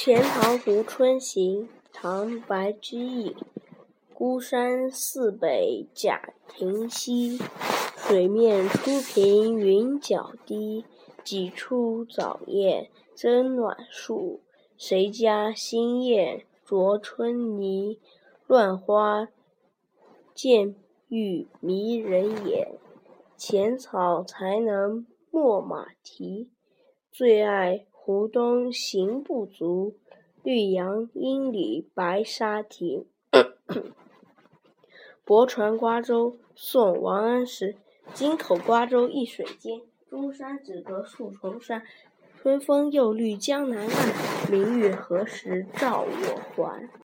钱塘湖春行，唐·白居易。孤山寺北贾亭西，水面初平云脚低。几处早燕争暖树，谁家新燕啄春泥？乱花渐欲迷人眼，浅草才能没马蹄。最爱湖东行不足，绿杨阴里白沙堤。泊船瓜洲，宋·王安石。京口瓜洲一水间，钟山只隔数重山。春风又绿江南岸，明月何时照我还？